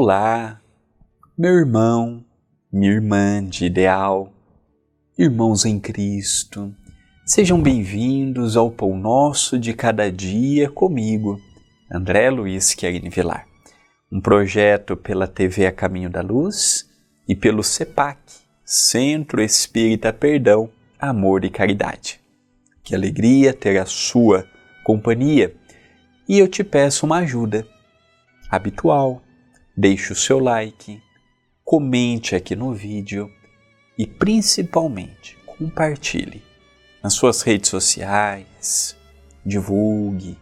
Olá, meu irmão, minha irmã de ideal, irmãos em Cristo, sejam bem-vindos ao Pão Nosso de Cada Dia comigo, André Luiz Querini Vilar, um projeto pela TV A Caminho da Luz e pelo CEPAC, Centro Espírita Perdão, Amor e Caridade. Que alegria ter a sua companhia e eu te peço uma ajuda habitual. Deixe o seu like, comente aqui no vídeo e principalmente compartilhe nas suas redes sociais, divulgue.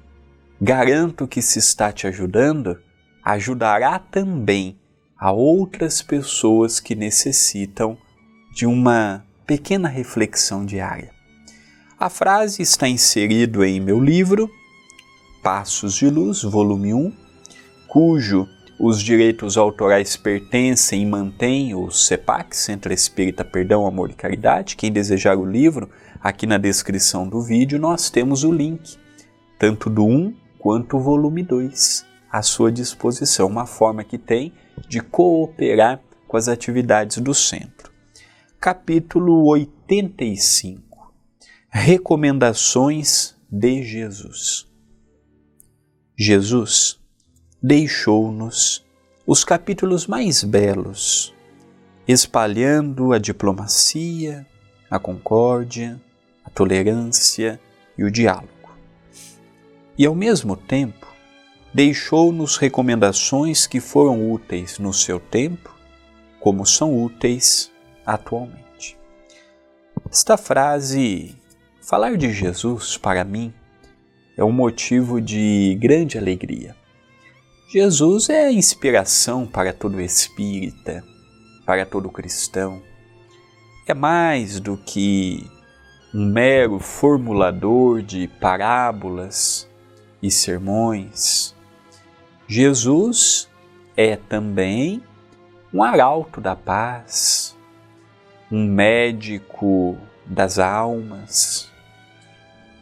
Garanto que se está te ajudando, ajudará também a outras pessoas que necessitam de uma pequena reflexão diária. A frase está inserida em meu livro Passos de Luz, volume 1, cujo os direitos autorais pertencem e mantém o CEPAC, Centro Espírita Perdão, Amor e Caridade. Quem desejar o livro, aqui na descrição do vídeo nós temos o link, tanto do 1 quanto o volume 2, à sua disposição, uma forma que tem de cooperar com as atividades do centro. Capítulo 85 Recomendações de Jesus. Jesus deixou-nos os capítulos mais belos, espalhando a diplomacia, a concórdia, a tolerância e o diálogo. E ao mesmo tempo, deixou-nos recomendações que foram úteis no seu tempo, como são úteis atualmente. Esta frase, falar de Jesus para mim, é um motivo de grande alegria. Jesus é inspiração para todo espírita, para todo cristão. É mais do que um mero formulador de parábolas e sermões. Jesus é também um arauto da paz, um médico das almas,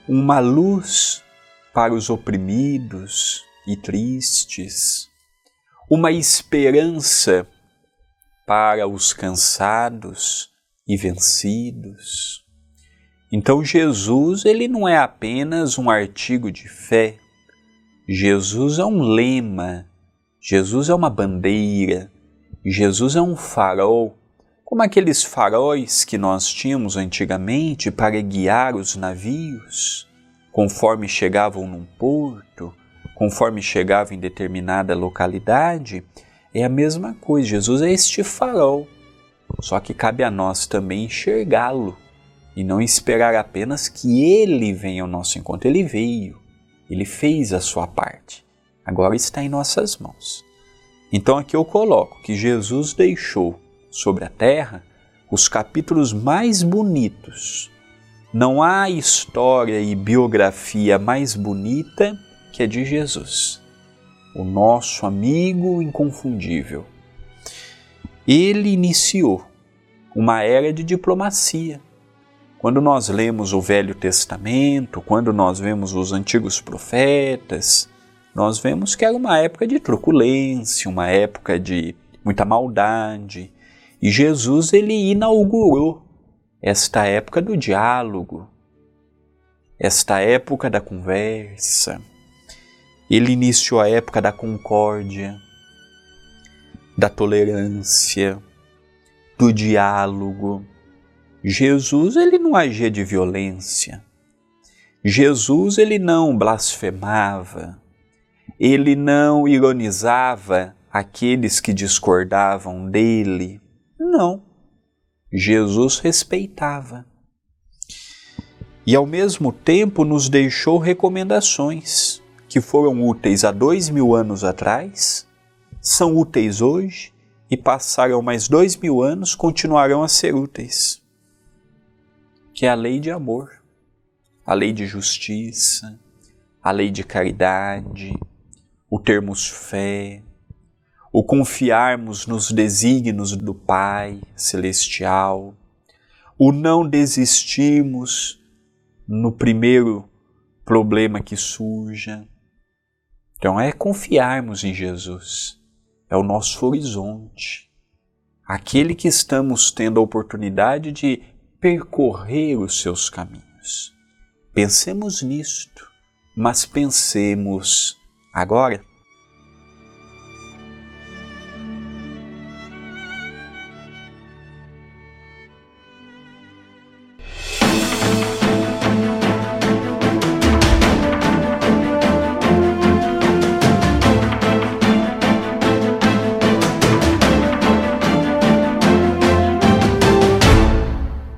uma luz para os oprimidos e tristes, uma esperança para os cansados e vencidos. Então Jesus, ele não é apenas um artigo de fé. Jesus é um lema, Jesus é uma bandeira, Jesus é um farol, como aqueles faróis que nós tínhamos antigamente para guiar os navios conforme chegavam num porto, conforme chegavam em determinada localidade, é a mesma coisa. Jesus é este farol. Só que cabe a nós também enxergá-lo e não esperar apenas que ele venha ao nosso encontro. Ele veio, ele fez a sua parte. Agora está em nossas mãos. Então aqui eu coloco que Jesus deixou sobre a terra os capítulos mais bonitos não há história e biografia mais bonita que a de Jesus, o nosso amigo inconfundível. Ele iniciou uma era de diplomacia. Quando nós lemos o Velho Testamento, quando nós vemos os antigos profetas, nós vemos que era uma época de truculência, uma época de muita maldade. E Jesus ele inaugurou esta época do diálogo, esta época da conversa. Ele iniciou a época da concórdia, da tolerância, do diálogo. Jesus ele não agia de violência. Jesus ele não blasfemava. Ele não ironizava aqueles que discordavam dele. Não. Jesus respeitava. E ao mesmo tempo nos deixou recomendações que foram úteis há dois mil anos atrás, são úteis hoje e passaram mais dois mil anos, continuarão a ser úteis. Que é a lei de amor, a lei de justiça, a lei de caridade, o termos fé, o confiarmos nos desígnios do Pai Celestial, o não desistirmos no primeiro problema que surja. Então é confiarmos em Jesus, é o nosso horizonte, aquele que estamos tendo a oportunidade de percorrer os seus caminhos. Pensemos nisto, mas pensemos agora